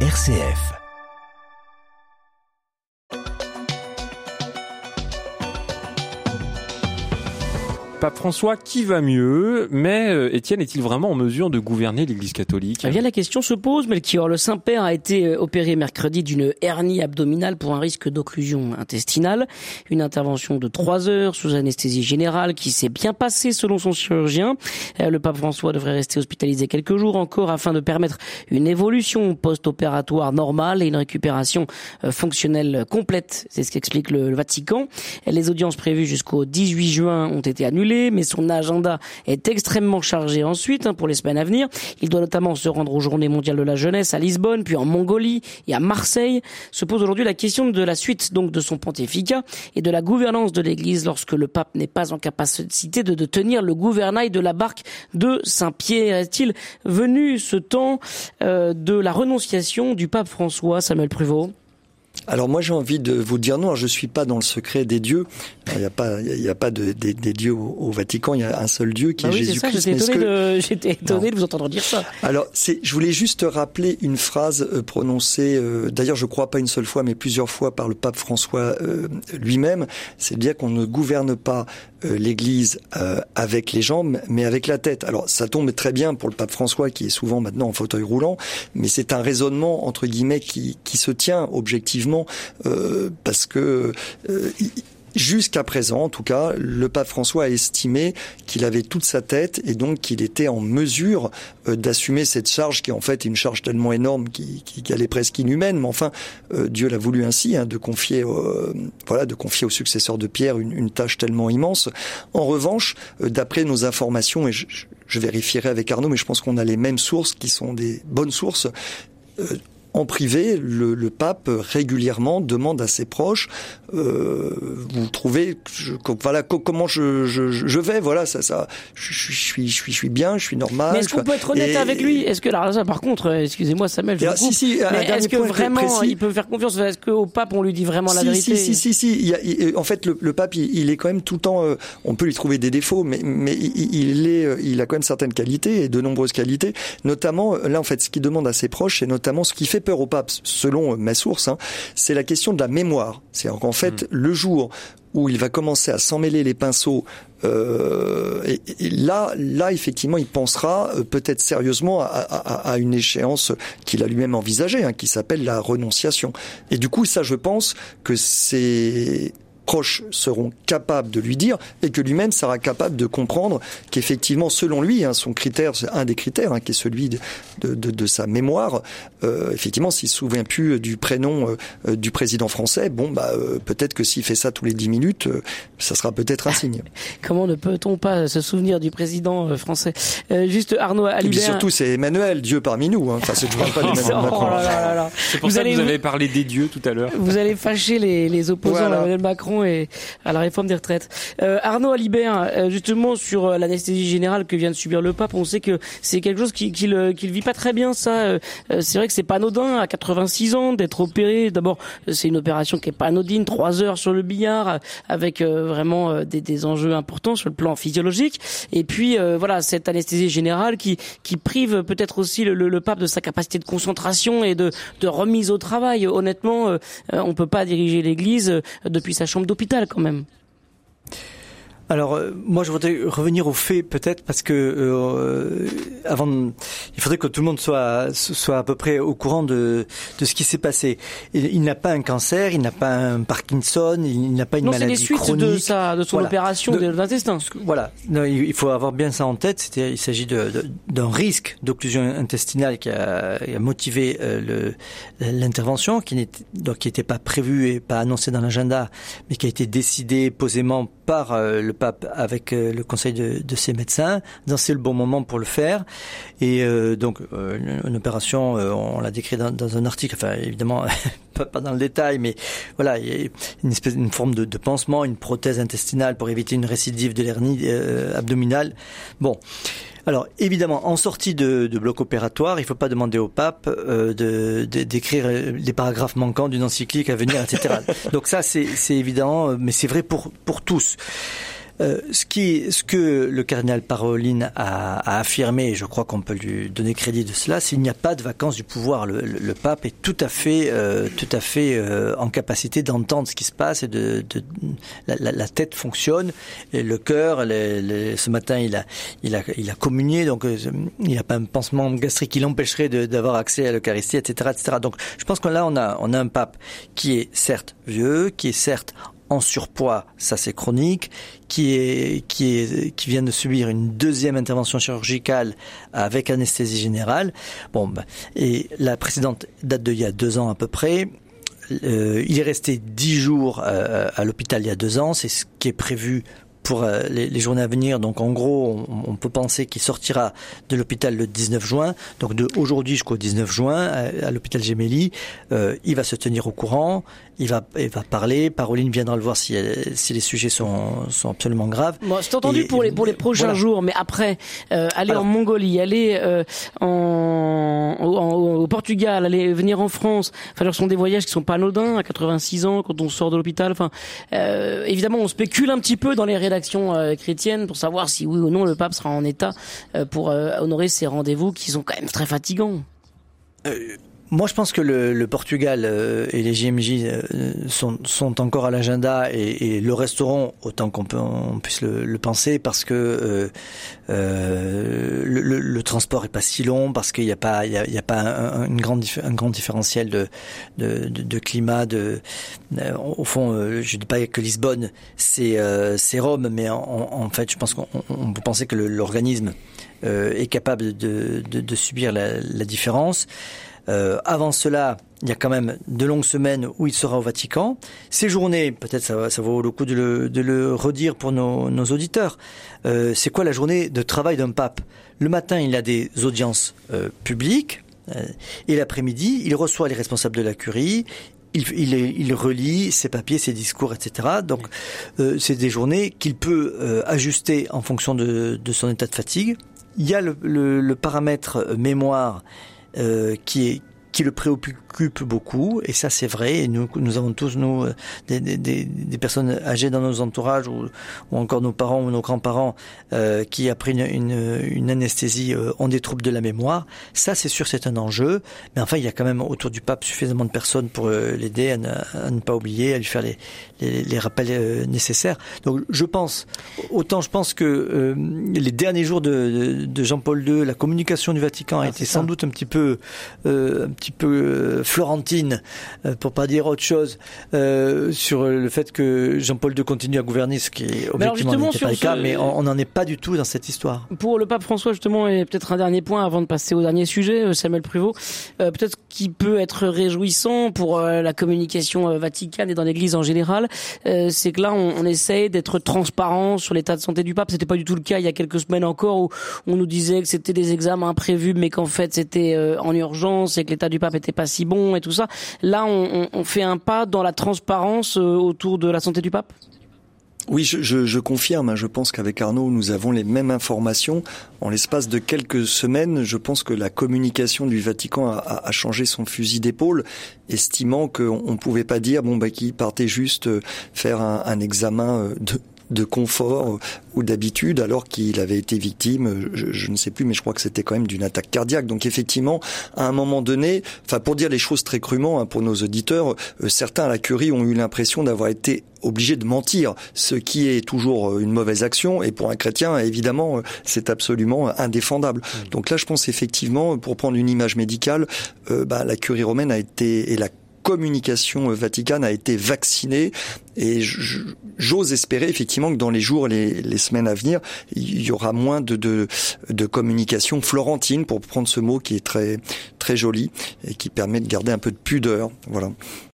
RCF. Pape François, qui va mieux? Mais euh, Étienne est-il vraiment en mesure de gouverner l'Église catholique? Eh bien, la question se pose, Melchior. Le Saint-Père a été euh, opéré mercredi d'une hernie abdominale pour un risque d'occlusion intestinale. Une intervention de trois heures sous anesthésie générale qui s'est bien passée selon son chirurgien. Euh, le pape François devrait rester hospitalisé quelques jours encore afin de permettre une évolution post-opératoire normale et une récupération fonctionnelle complète. C'est ce qu'explique le Vatican. Les audiences prévues jusqu'au 18 juin ont été annulées mais son agenda est extrêmement chargé ensuite hein, pour les semaines à venir. Il doit notamment se rendre aux Journées mondiales de la jeunesse à Lisbonne, puis en Mongolie et à Marseille. Se pose aujourd'hui la question de la suite donc de son pontificat et de la gouvernance de l'Église lorsque le pape n'est pas en capacité de, tenir le gouvernail de la barque de Saint-Pierre. Est-il venu ce temps euh, de la renonciation du pape François, Samuel Pruvot alors moi j'ai envie de vous dire non, je ne suis pas dans le secret des dieux. Il n'y a pas, il y a pas de, des, dieux au, Vatican. Il y a un seul Dieu qui ah est oui, Jésus-Christ. J'étais étonné, de, j'étais étonné de vous entendre dire ça. Alors c'est, je voulais juste rappeler une phrase euh, prononcée, euh, d'ailleurs je crois pas une seule fois, mais plusieurs fois par le pape François euh, lui-même. C'est de dire qu'on ne gouverne pas l'Église avec les jambes, mais avec la tête. Alors ça tombe très bien pour le pape François qui est souvent maintenant en fauteuil roulant, mais c'est un raisonnement entre guillemets qui, qui se tient objectivement euh, parce que euh, Jusqu'à présent, en tout cas, le pape François a estimé qu'il avait toute sa tête et donc qu'il était en mesure euh, d'assumer cette charge qui en fait est une charge tellement énorme qui, qui, est presque inhumaine. Mais enfin, Dieu l'a voulu ainsi, hein, de confier, voilà, de confier au successeur de Pierre une, tâche tellement immense. En revanche, d'après nos informations, et je, vérifierai avec Arnaud, mais je pense qu'on a les mêmes sources qui sont des bonnes sources en privé, le, le, pape régulièrement demande à ses proches euh, vous trouvez je, voilà comment je, je, je, vais voilà ça ça je, je, suis je suis je suis bien je suis normal mais est-ce qu'on peut être honnête avec lui? Est-ce que là par contre euh, excusez-moi Samuel je si, si, est-ce que vraiment il peut faire confiance? Est-ce qu'au pape on lui dit vraiment la vérité? si si si si il y a, en fait le, le pape il, est quand même tout le temps euh, on peut lui trouver des défauts mais mais il, il est euh, il a quand même certaines qualités et de nombreuses qualités notamment là en fait ce qu'il demande à ses proches c'est notamment ce qui fait peur au pape selon mes sources hein, c'est la question de la mémoire c'est qu'en fait, mm. le jour où il va commencer à s'emmêler les pinceaux, euh, et, là, là effectivement, il pensera euh, peut-être sérieusement à, une échéance qu'il a lui-même envisagée, hein, qui s'appelle la renonciation. Et du coup, ça, je pense que c'est proches seront capables de lui dire et que lui-même sera capable de comprendre qu'effectivement, selon lui, hein, son critère, un des critères, hein, qui est celui de, de, de, sa mémoire, euh, effectivement, s'il se souvient plus du prénom euh, euh, du président français, bon, bah, euh, peut-être que s'il fait ça tous les dix minutes, ça sera peut-être un signe. Comment ne peut-on pas se souvenir du président français? Juste Arnaud Alibert. Et surtout, c'est Emmanuel, Dieu parmi nous. Hein. Enfin, c'est toujours pas d'Emmanuel oh Macron. c'est pour vous ça allez, que vous avez parlé des dieux tout à l'heure. Vous allez fâcher les, les opposants à Emmanuel Macron et à la réforme des retraites. Euh, Arnaud Alibert, euh, justement sur euh, l'anesthésie générale que vient de subir le pape, on sait que c'est quelque chose qu'il qui, qui, vit pas très bien. Ça, c'est vrai que c'est pas anodin à 86 ans d'être opéré. D'abord, c'est une opération qui est pas anodine, trois heures sur le billard, avec vraiment des, des, enjeux importants sur le plan physiologique. Et puis voilà, cette anesthésie générale qui qui prive peut-être aussi le, le, pape de sa capacité de concentration et de, de remise au travail. Honnêtement, on peut pas diriger l'Église depuis sa chambre d'hôpital quand même. Alors euh, moi je voudrais revenir au fait peut-être parce que euh, avant il faudrait que tout le monde soit soit à peu près au courant de de ce qui s'est passé. Il, n'a pas un cancer, il n'a pas un Parkinson, il n'a pas une maladie chronique. Non, c'est les suites de sa de son opération de, l'intestin. Voilà, non, il faut avoir bien ça en tête. C'était il s'agit de, d'un risque d'occlusion intestinale qui a, a motivé euh, l'intervention qui n'était donc qui n'était pas prévu et pas annoncé dans l'agenda, mais qui a été décidé posément par euh, le pape avec euh, le conseil de, de ses médecins, dans c'est le bon moment pour le faire. Et euh, donc une, opération, on l'a décrit dans, dans, un article, enfin évidemment pas, dans le détail, mais voilà, une espèce, une forme de, de pansement, une prothèse intestinale pour éviter une récidive de l'hernie abdominale. Bon. Alors évidemment, en sortie de, de bloc opératoire, il ne faut pas demander au pape euh, de, d'écrire les paragraphes manquants d'une encyclique à venir, etc. Donc ça, c'est, c'est évident, mais c'est vrai pour, pour tous. Euh, ce, qui, ce que le cardinal Paroline a, a affirmé, et je crois qu'on peut lui donner crédit de cela, c'est qu'il n'y a pas de vacances du pouvoir. Le, le, pape est tout à fait, euh, tout à fait euh, en capacité d'entendre ce qui se passe et de, de la, la, la, tête fonctionne et le cœur. ce matin, il a, il a, il a communié, donc euh, il n'y a pas un pansement gastrique qui l'empêcherait d'avoir accès à l'Eucharistie, etc., etc. Donc, je pense que là, on a, on a un pape qui est certes vieux, qui est certes en surpoids, ça c'est chronique, qui vient de subir une deuxième intervention chirurgicale avec anesthésie générale. Bon, ben, et la précédente date de il y a deux ans à peu près. Euh, il est resté dix jours euh, à l'hôpital il y a deux ans, c'est ce qui est prévu pour euh, les, les, journées à venir. Donc en gros, on, on peut penser qu'il sortira de l'hôpital le 19 juin. Donc de aujourd'hui jusqu'au 19 juin à, à l'hôpital Gemelli, euh, il va se tenir au courant il va, il va parler. Paroline viendra le voir si, si les sujets sont, sont absolument graves. Bon, c'est entendu et, pour les pour les prochains voilà. jours, mais après euh, aller Alors, en Mongolie, aller euh, en, en, au Portugal, aller venir en France. Enfin, ce sont des voyages qui sont pas anodins à 86 ans quand on sort de l'hôpital. Enfin, euh, évidemment, on spécule un petit peu dans les rédactions euh, chrétiennes pour savoir si oui ou non le pape sera en état euh, pour honorer ces rendez-vous qui sont quand même très fatigants. Moi, je pense que le, le Portugal euh, et les JMJ euh, sont, sont, encore à l'agenda et, et, le resteront autant qu'on on puisse le, le, penser parce que euh, euh le, le, transport est pas si long parce qu'il n'y a pas il y a, y a, pas un, une grande un grand différentiel de de, de, climat de au fond je dis pas que Lisbonne c'est Rome mais en, en, fait je pense qu'on peut penser que l'organisme est capable de, de, de subir la, la différence. Euh, avant cela, il y a quand même de longues semaines où il sera au Vatican. Ces journées, peut-être ça, vaut le coup de le, de le redire pour nos, nos auditeurs, euh, c'est quoi la journée de travail d'un pape? Le matin, il a des audiences euh, publiques, euh, et l'après-midi, il reçoit les responsables de la curie, il, il, il, relit ses papiers, ses discours, etc. Donc, euh, c'est des journées qu'il peut euh, ajuster en fonction de, de, son état de fatigue. Il y a le, le, le paramètre mémoire euh, qui est qui le préoccupe beaucoup, et ça c'est vrai, et nous, nous avons tous, nous, euh, des, des, des, personnes âgées dans nos entourages, ou, ou encore nos parents ou nos grands-parents, euh, qui après une, une, une anesthésie euh, ont des troubles de la mémoire. Ça c'est sûr c'est un enjeu, mais enfin il y a quand même autour du pape suffisamment de personnes pour euh, l'aider à, à, ne pas oublier, à lui faire les, les, les rappels euh, nécessaires. Donc je pense, autant je pense que les derniers jours de, de, de Jean-Paul II, la communication du Vatican a ah, été sans doute un petit peu, un petit petit peu euh, florentine, euh, pour pas dire autre chose, euh, sur le fait que Jean-Paul II continue à gouverner, ce qui est objectivement n'était pas le cas, mais on n'en est pas du tout dans cette histoire. Pour le pape François, justement, et peut-être un dernier point avant de passer au dernier sujet, Samuel Pruvot, peut-être qui peut être réjouissant pour la communication vaticane et dans l'Église en général, c'est que là, on, on essaye d'être transparent sur l'état de santé du pape. C'était pas du tout le cas il y a quelques semaines encore où on nous disait que c'était des examens imprévus, mais qu'en fait c'était en urgence et que l'état du pape était pas si bon et tout ça. Là, on, fait un pas dans la transparence euh, autour de la santé du pape? Oui, je, confirme. Hein. Je pense qu'avec Arnaud, nous avons les mêmes informations. En l'espace de quelques semaines, je pense que la communication du Vatican a, changé son fusil d'épaule, estimant qu'on ne pouvait pas dire bon bah qu'il partait juste euh, faire un, un examen euh, de de confort ou d'habitude alors qu'il avait été victime, je, je, ne sais plus, mais je crois que c'était quand même d'une attaque cardiaque. Donc effectivement, à un moment donné, enfin pour dire les choses très crûment hein, pour nos auditeurs, euh, certains à la curie ont eu l'impression d'avoir été obligés de mentir, ce qui est toujours euh, une mauvaise action et pour un chrétien, évidemment, euh, c'est absolument indéfendable. Mmh. Donc là, je pense effectivement, pour prendre une image médicale, euh, bah, la curie romaine a été et la communication vaticane a été vaccinée et j'ose espérer effectivement que dans les jours, les, les semaines à venir, il y aura moins de, de, de communication florentine, pour prendre ce mot qui est très très joli et qui permet de garder un peu de pudeur. Voilà.